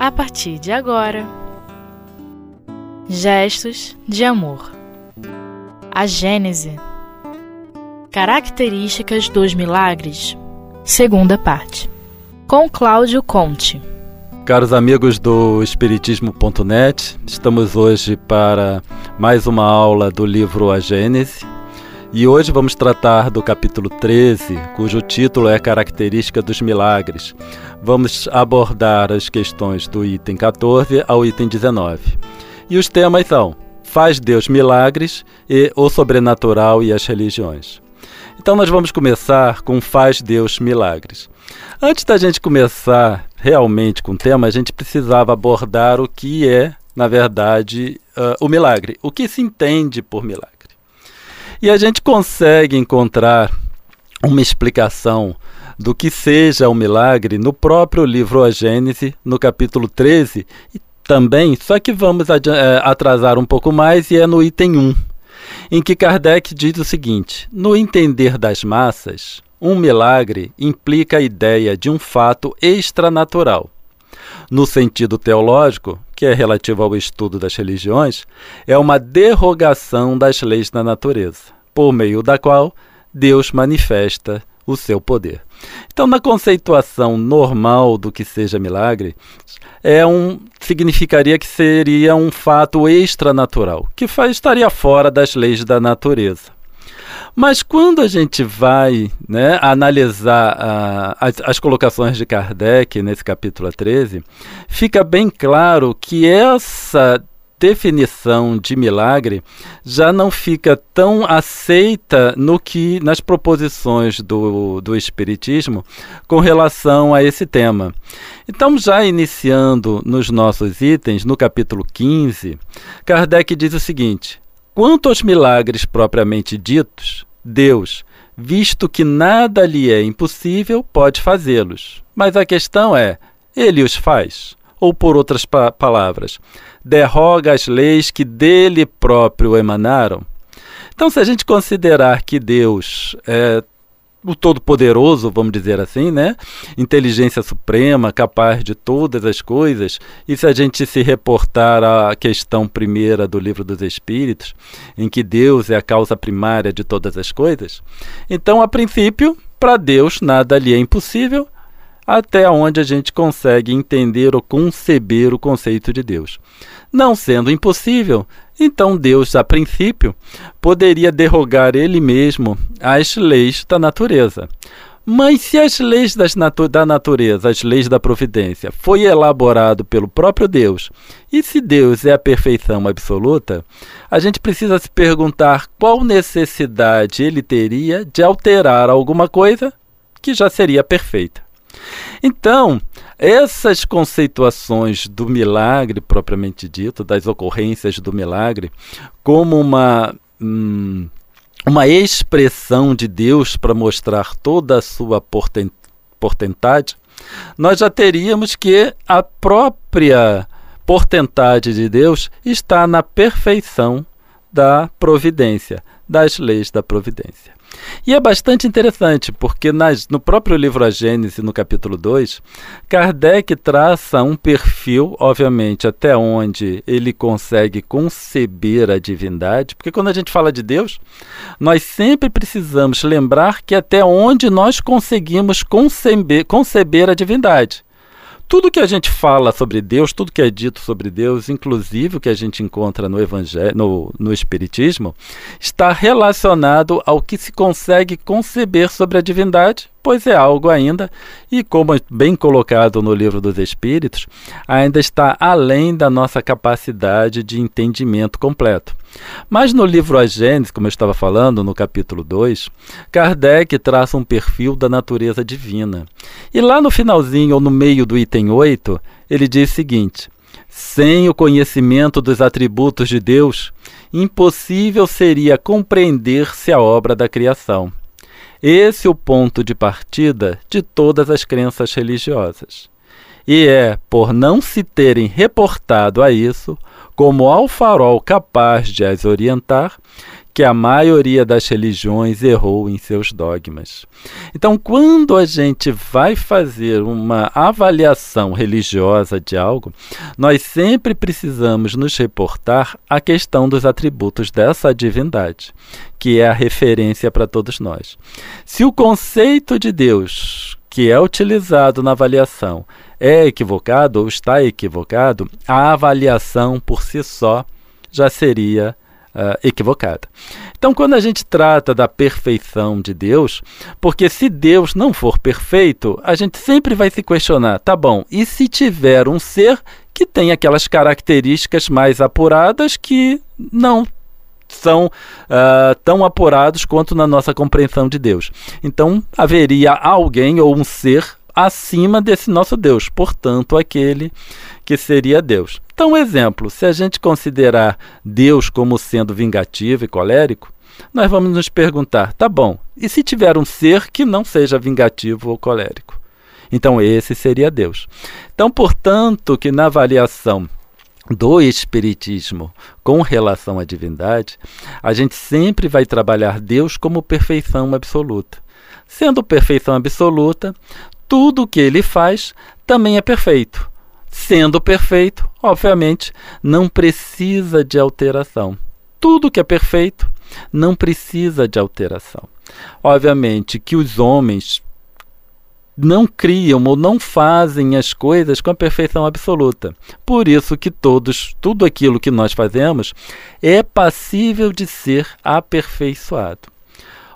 a partir de agora. Gestos de amor. A Gênese. Características dos milagres. Segunda parte. Com Cláudio Conte. Caros amigos do Espiritismo.net, estamos hoje para mais uma aula do livro A Gênese. E hoje vamos tratar do capítulo 13, cujo título é Característica dos Milagres. Vamos abordar as questões do item 14 ao item 19. E os temas são: Faz Deus milagres e o sobrenatural e as religiões. Então nós vamos começar com Faz Deus milagres. Antes da gente começar realmente com o tema, a gente precisava abordar o que é, na verdade, uh, o milagre. O que se entende por milagre. E a gente consegue encontrar uma explicação do que seja o milagre no próprio livro A Gênese, no capítulo 13, e também, só que vamos eh, atrasar um pouco mais, e é no item 1, em que Kardec diz o seguinte: No entender das massas, um milagre implica a ideia de um fato extranatural. No sentido teológico, que é relativo ao estudo das religiões, é uma derrogação das leis da natureza, por meio da qual Deus manifesta o seu poder. Então, na conceituação normal do que seja milagre, é um significaria que seria um fato extranatural, que faz, estaria fora das leis da natureza. Mas quando a gente vai né, analisar uh, as, as, colocações de Kardec nesse capítulo 13, fica bem claro que essa definição de milagre já não fica tão aceita no que nas proposições do, do espiritismo com relação a esse tema. Então, já iniciando nos nossos itens, no capítulo 15, Kardec diz o seguinte: Quanto aos milagres propriamente ditos, Deus, visto que nada lhe é impossível, pode fazê-los. Mas a questão é: ele os faz? Ou, por outras pa palavras, derroga as leis que dele próprio emanaram? Então, se a gente considerar que Deus é o Todo-Poderoso, vamos dizer assim, né? Inteligência suprema, capaz de todas as coisas. E se a gente se reportar à questão primeira do Livro dos Espíritos, em que Deus é a causa primária de todas as coisas, então, a princípio, para Deus nada lhe é impossível, até onde a gente consegue entender ou conceber o conceito de Deus. Não sendo impossível, então Deus, a princípio, poderia derrogar ele mesmo às leis da natureza. Mas se as leis natu da natureza, as leis da providência, foi elaborado pelo próprio Deus, e se Deus é a perfeição absoluta, a gente precisa se perguntar qual necessidade ele teria de alterar alguma coisa que já seria perfeita. Então, essas conceituações do milagre propriamente dito, das ocorrências do milagre, como uma. Hum, uma expressão de Deus para mostrar toda a sua portentade, nós já teríamos que a própria portentade de Deus está na perfeição da providência, das leis da providência. E é bastante interessante, porque nas, no próprio livro A Gênese, no capítulo 2, Kardec traça um perfil, obviamente, até onde ele consegue conceber a divindade, porque quando a gente fala de Deus, nós sempre precisamos lembrar que até onde nós conseguimos conceber, conceber a divindade tudo que a gente fala sobre Deus, tudo que é dito sobre Deus, inclusive o que a gente encontra no Evangelho, no, no Espiritismo, está relacionado ao que se consegue conceber sobre a divindade pois é algo ainda, e como bem colocado no livro dos Espíritos, ainda está além da nossa capacidade de entendimento completo. Mas no livro A Gênesis, como eu estava falando, no capítulo 2, Kardec traça um perfil da natureza divina. E lá no finalzinho, ou no meio do item 8, ele diz o seguinte: sem o conhecimento dos atributos de Deus, impossível seria compreender-se a obra da criação. Esse é o ponto de partida de todas as crenças religiosas. E é por não se terem reportado a isso, como ao farol capaz de as orientar, que a maioria das religiões errou em seus dogmas. Então, quando a gente vai fazer uma avaliação religiosa de algo, nós sempre precisamos nos reportar à questão dos atributos dessa divindade, que é a referência para todos nós. Se o conceito de Deus que é utilizado na avaliação é equivocado ou está equivocado, a avaliação por si só já seria uh, equivocada. Então, quando a gente trata da perfeição de Deus, porque se Deus não for perfeito, a gente sempre vai se questionar: tá bom, e se tiver um ser que tem aquelas características mais apuradas que não são uh, tão apurados quanto na nossa compreensão de Deus. Então, haveria alguém ou um ser acima desse nosso Deus, portanto, aquele que seria Deus. Então, exemplo, se a gente considerar Deus como sendo vingativo e colérico, nós vamos nos perguntar: tá bom, e se tiver um ser que não seja vingativo ou colérico? Então, esse seria Deus. Então, portanto, que na avaliação do Espiritismo com relação à divindade, a gente sempre vai trabalhar Deus como perfeição absoluta. Sendo perfeição absoluta, tudo o que ele faz também é perfeito. Sendo perfeito, obviamente, não precisa de alteração. Tudo que é perfeito não precisa de alteração. Obviamente que os homens não criam ou não fazem as coisas com a perfeição absoluta. Por isso que todos, tudo aquilo que nós fazemos é passível de ser aperfeiçoado.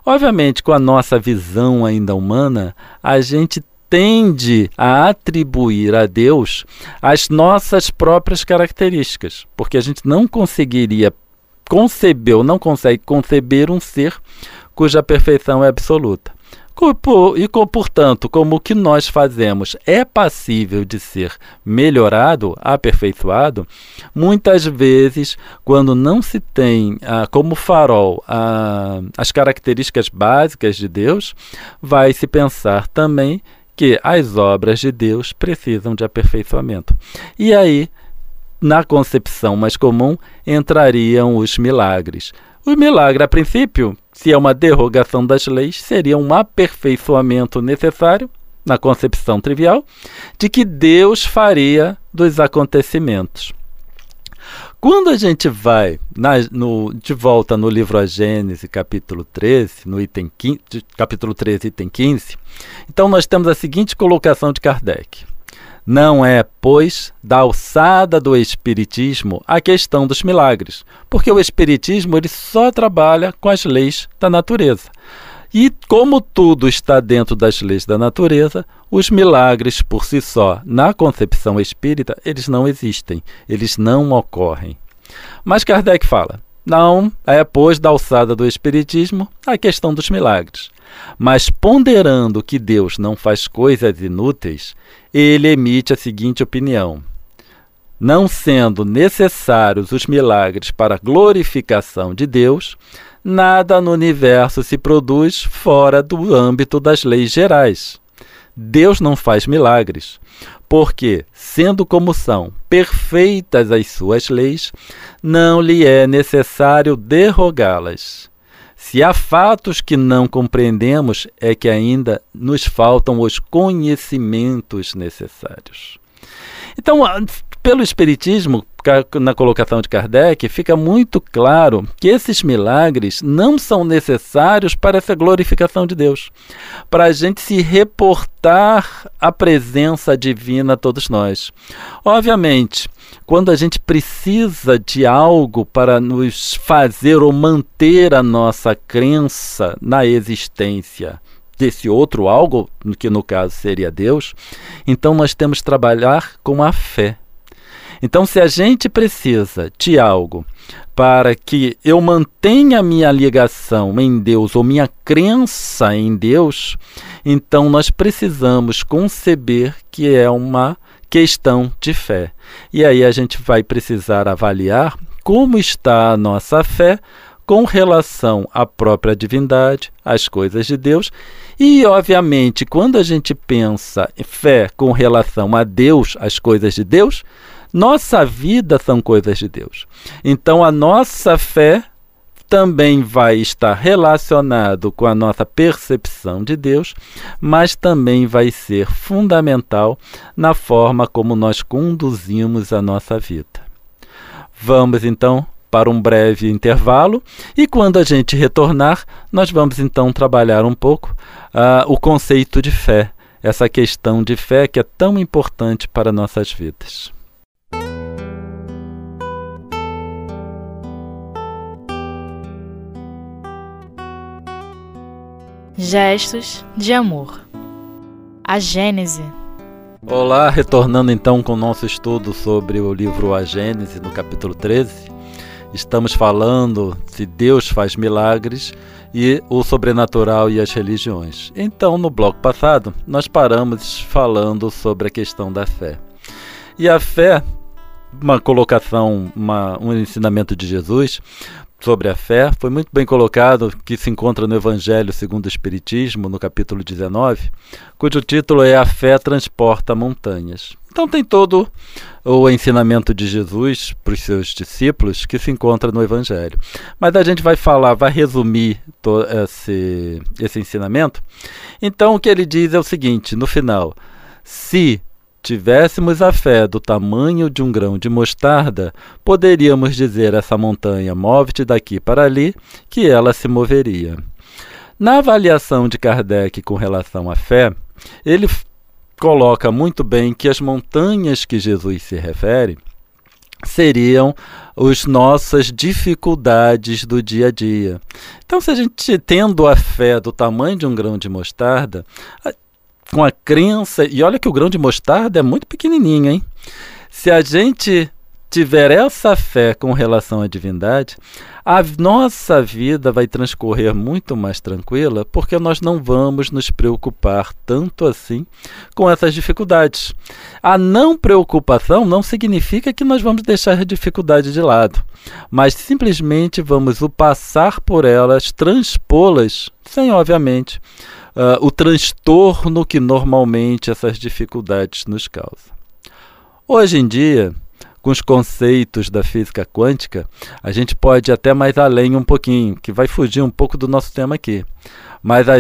Obviamente, com a nossa visão ainda humana, a gente tende a atribuir a Deus as nossas próprias características, porque a gente não conseguiria conceber ou não consegue conceber um ser cuja perfeição é absoluta. E, portanto, como o que nós fazemos é passível de ser melhorado, aperfeiçoado, muitas vezes, quando não se tem ah, como farol ah, as características básicas de Deus, vai se pensar também que as obras de Deus precisam de aperfeiçoamento. E aí, na concepção mais comum, entrariam os milagres. O milagre, a princípio, se é uma derrogação das leis, seria um aperfeiçoamento necessário, na concepção trivial, de que Deus faria dos acontecimentos. Quando a gente vai na, no, de volta no livro A Gênese, capítulo 13, no item 15, capítulo 13, item 15, então nós temos a seguinte colocação de Kardec. Não é, pois, da alçada do Espiritismo a questão dos milagres, porque o Espiritismo ele só trabalha com as leis da natureza. E como tudo está dentro das leis da natureza, os milagres por si só, na concepção espírita, eles não existem, eles não ocorrem. Mas Kardec fala: não é, pois, da alçada do espiritismo a questão dos milagres. Mas ponderando que Deus não faz coisas inúteis, ele emite a seguinte opinião: não sendo necessários os milagres para a glorificação de Deus, nada no universo se produz fora do âmbito das leis gerais. Deus não faz milagres, porque, sendo como são perfeitas as suas leis, não lhe é necessário derrogá-las. Se há fatos que não compreendemos, é que ainda nos faltam os conhecimentos necessários. Então, pelo Espiritismo, na colocação de Kardec, fica muito claro que esses milagres não são necessários para essa glorificação de Deus, para a gente se reportar à presença divina a todos nós. Obviamente, quando a gente precisa de algo para nos fazer ou manter a nossa crença na existência desse outro algo, que no caso seria Deus, então nós temos que trabalhar com a fé então, se a gente precisa de algo para que eu mantenha minha ligação em Deus ou minha crença em Deus, então nós precisamos conceber que é uma questão de fé. E aí a gente vai precisar avaliar como está a nossa fé com relação à própria divindade, às coisas de Deus. E, obviamente, quando a gente pensa em fé com relação a Deus, às coisas de Deus, Nossa vida são coisas de Deus. Então a nossa fé também vai estar relacionado com a nossa percepção de Deus, mas também vai ser fundamental na forma como nós conduzimos a nossa vida. Vamos então para um breve intervalo e quando a gente retornar, nós vamos então trabalhar um pouco uh, o conceito de fé, essa questão de fé que é tão importante para nossas vidas. Gestos de amor. A Gênese. Olá, retornando então com o nosso estudo sobre o livro A Gênese, no capítulo 13. Estamos falando se Deus faz milagres e o sobrenatural e as religiões. Então, no bloco passado, nós paramos falando sobre a questão da fé. E a fé, uma colocação, uma, um ensinamento de Jesus, sobre a fé foi muito bem colocado, que se encontra no Evangelho segundo o Espiritismo, no capítulo 19, cujo título é A Fé Transporta Montanhas. Então tem todo o ensinamento de Jesus para os seus discípulos que se encontra no Evangelho. Mas a gente vai falar, vai resumir esse, esse ensinamento. Então o que ele diz é o seguinte, no final, se tivéssemos a fé do tamanho de um grão de mostarda, poderíamos dizer a essa montanha: move-te daqui para ali, que ela se moveria. Na avaliação de Kardec com relação à fé, ele coloca muito bem que as montanhas que Jesus se refere seriam as nossas dificuldades do dia a dia. Então, se a gente tendo a fé do tamanho de um grão de mostarda, com a crença. E olha que o grão de mostarda é muito pequenininho, hein? Se a gente tiver essa fé com relação à divindade, a nossa vida vai transcorrer muito mais tranquila, porque nós não vamos nos preocupar tanto assim com essas dificuldades. A não preocupação não significa que nós vamos deixar a dificuldade de lado, mas simplesmente vamos o passar por elas, transpô-las, sem obviamente uh, o transtorno que normalmente essas dificuldades nos causam. Hoje em dia, com os conceitos da física quântica, a gente pode ir até mais além um pouquinho, que vai fugir um pouco do nosso tema aqui. Mas a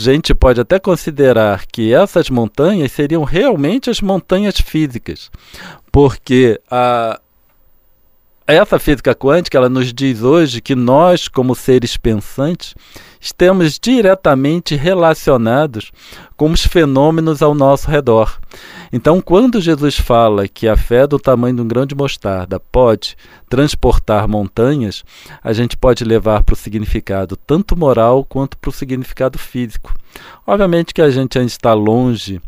gente pode até considerar que essas montanhas seriam realmente as montanhas físicas, porque a, essa física quântica ela nos diz hoje que nós, como seres pensantes, estamos diretamente relacionados com os fenômenos ao nosso redor. Então, quando Jesus fala que a fé do tamanho de um grão de mostarda pode transportar montanhas, a gente pode levar para o significado tanto moral quanto para o significado físico. Obviamente que a gente ainda está longe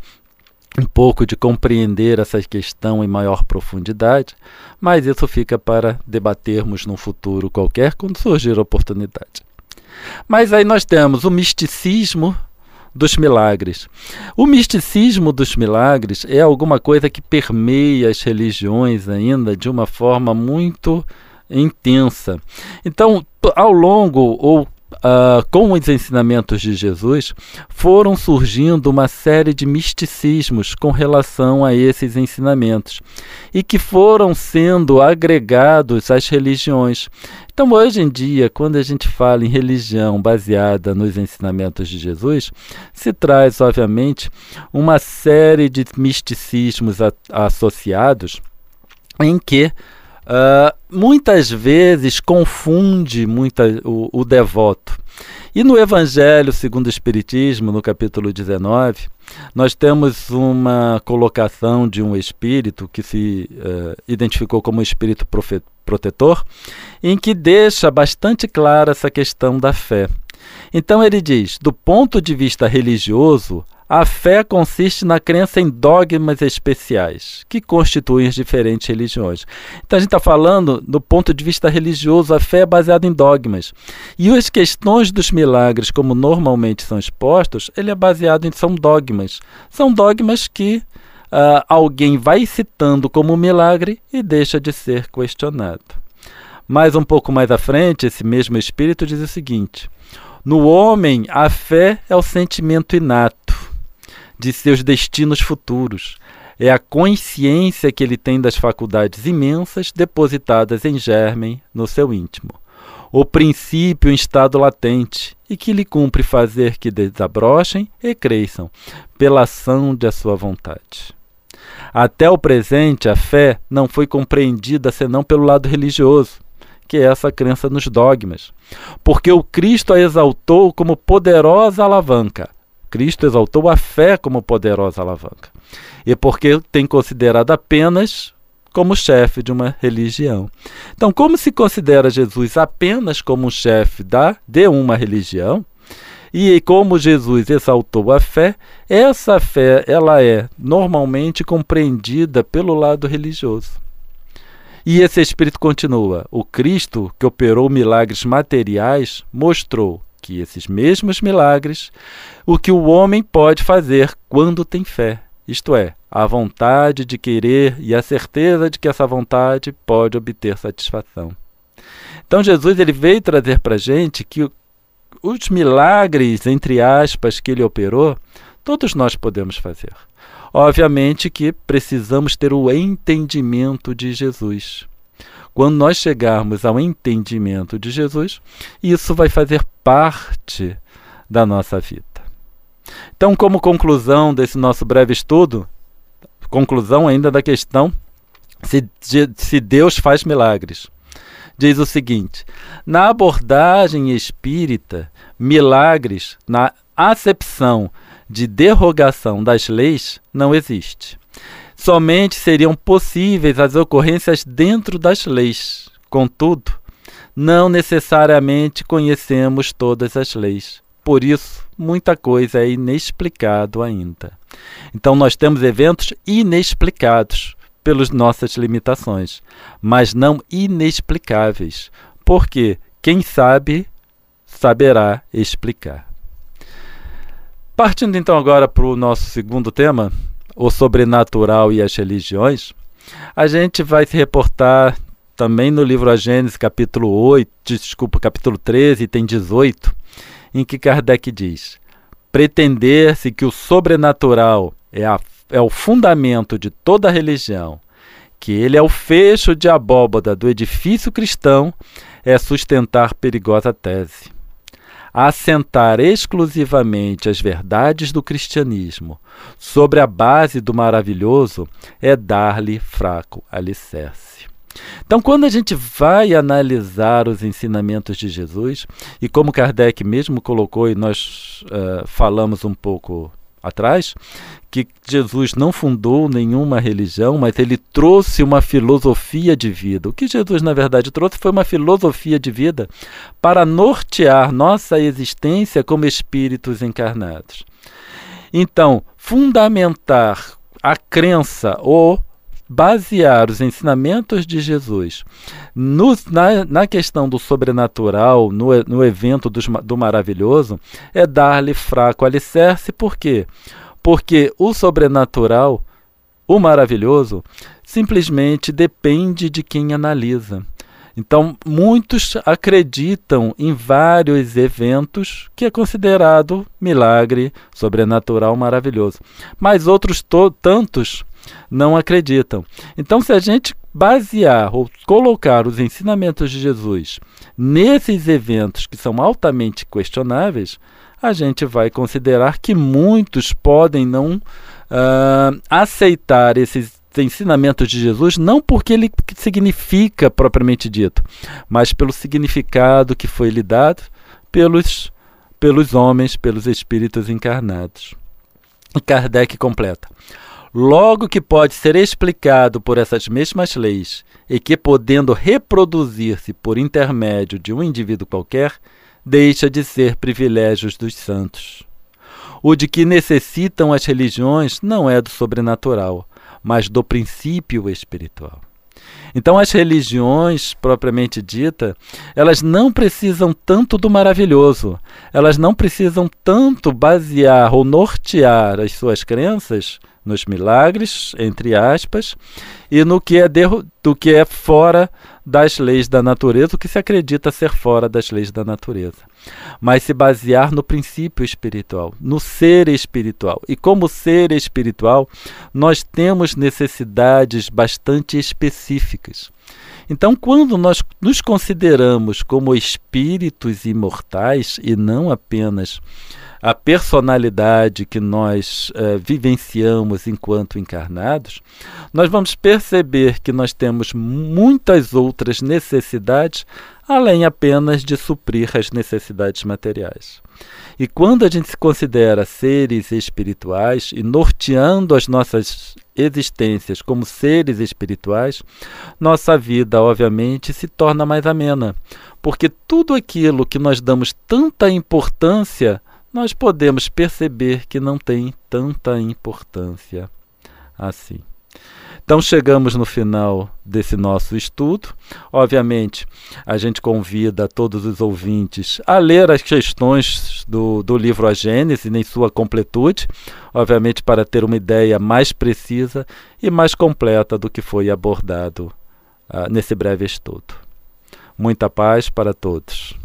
um pouco de compreender essa questão em maior profundidade, mas isso fica para debatermos no futuro qualquer quando surgir a oportunidade. Mas aí nós temos o misticismo dos milagres. O misticismo dos milagres é alguma coisa que permeia as religiões ainda de uma forma muito intensa. Então, ao longo ou uh, com os ensinamentos de Jesus, foram surgindo uma série de misticismos com relação a esses ensinamentos e que foram sendo agregados às religiões. Então, hoje em dia, quando a gente fala em religião baseada nos ensinamentos de Jesus, se traz, obviamente, uma série de misticismos associados em que uh, muitas vezes confunde muita, o, o devoto. E no Evangelho segundo o Espiritismo, no capítulo 19, nós temos uma colocação de um espírito que se uh, identificou como espírito protetor, em que deixa bastante clara essa questão da fé. Então ele diz: do ponto de vista religioso, a fé consiste na crença em dogmas especiais, que constituem as diferentes religiões. Então a gente está falando do ponto de vista religioso, a fé é baseada em dogmas. E as questões dos milagres, como normalmente são expostos, ele é baseado em são dogmas. São dogmas que uh, alguém vai citando como milagre e deixa de ser questionado. Mais um pouco mais à frente, esse mesmo espírito diz o seguinte: no homem, a fé é o sentimento inato de seus destinos futuros. é a consciência que ele tem das faculdades imensas depositadas em germen no seu íntimo. O princípio em estado latente e que lhe cumpre fazer que desabrochem e cresçam pela ação de sua vontade. Até o presente, a fé não foi compreendida senão pelo lado religioso, que é essa crença nos dogmas, porque o Cristo a exaltou como poderosa alavanca. Cristo exaltou a fé como poderosa alavanca. E porque tem considerado apenas como chefe de uma religião. Então, como se considera Jesus apenas como chefe da, de uma religião, e como Jesus exaltou a fé, essa fé ela é normalmente compreendida pelo lado religioso. E esse espírito continua: o Cristo que operou milagres materiais mostrou que esses mesmos milagres, o que o homem pode fazer quando tem fé, isto é, a vontade de querer e a certeza de que essa vontade pode obter satisfação. Então Jesus ele veio trazer para a gente que os milagres, entre aspas, que ele operou, todos nós podemos fazer. Obviamente que precisamos ter o entendimento de Jesus. Quando nós chegarmos ao entendimento de Jesus, isso vai fazer parte da nossa vida. Então, como conclusão desse nosso breve estudo, conclusão ainda da questão se, se Deus faz milagres diz o seguinte: na abordagem espírita, milagres, na acepção de derrogação das leis, não existe. Somente seriam possíveis as ocorrências dentro das leis. Contudo, não necessariamente conhecemos todas as leis. Por isso, muita coisa é inexplicado ainda. Então, nós temos eventos inexplicados pelas nossas limitações, mas não inexplicáveis, porque quem sabe saberá explicar. Partindo então agora para o nosso segundo tema, o sobrenatural e as religiões, a gente vai se reportar também no livro A Gênesis, capítulo 8, desculpa, capítulo 13, tem 18, em que Kardec diz: pretender-se que o sobrenatural é a é o fundamento de toda religião, que ele é o fecho de abóbada do edifício cristão, é sustentar perigosa tese. Assentar exclusivamente as verdades do cristianismo sobre a base do maravilhoso é dar-lhe fraco alicerce. Então, quando a gente vai analisar os ensinamentos de Jesus, e como Kardec mesmo colocou, e nós uh, falamos um pouco atrás, que Jesus não fundou nenhuma religião, mas ele trouxe uma filosofia de vida. O que Jesus, na verdade, trouxe foi uma filosofia de vida para nortear nossa existência como espíritos encarnados. Então, fundamentar a crença ou basear os ensinamentos de Jesus no, na, na, questão do sobrenatural, no, no evento do, do maravilhoso, é dar-lhe fraco alicerce, por quê? Porque o sobrenatural, o maravilhoso, simplesmente depende de quem analisa. Então, muitos acreditam em vários eventos que é considerado milagre sobrenatural maravilhoso, mas outros tantos não acreditam. Então, se a gente basear ou colocar os ensinamentos de Jesus nesses eventos que são altamente questionáveis, a gente vai considerar que muitos podem não uh, aceitar esses ensinamentos de Jesus não porque ele significa propriamente dito, mas pelo significado que foi lhe dado pelos, pelos homens, pelos espíritos encarnados. E Kardec completa. Logo que pode ser explicado por essas mesmas leis e que, podendo reproduzir-se por intermédio de um indivíduo qualquer, deixa de ser privilégios dos santos. O de que necessitam as religiões não é do sobrenatural, mas do princípio espiritual. Então, as religiões, propriamente dita, elas não precisam tanto do maravilhoso, elas não precisam tanto basear ou nortear as suas crenças nos milagres, entre aspas, e no que é, do que é fora das leis da natureza, o que se acredita ser fora das leis da natureza. Mas se basear no princípio espiritual, no ser espiritual. E como ser espiritual, nós temos necessidades bastante específicas. Então, quando nós nos consideramos como espíritos imortais e não apenas a personalidade que nós uh, vivenciamos enquanto encarnados, nós vamos perceber que nós temos muitas outras necessidades além apenas de suprir as necessidades materiais. E quando a gente se considera seres espirituais e norteando as nossas existências como seres espirituais, nossa vida, obviamente, se torna mais amena, porque tudo aquilo que nós damos tanta importância nós podemos perceber que não tem tanta importância assim. Então chegamos no final desse nosso estudo. Obviamente, a gente convida todos os ouvintes a ler as questões do, do livro A Gênese em sua completude, obviamente para ter uma ideia mais precisa e mais completa do que foi abordado uh, nesse breve estudo. Muita paz para todos.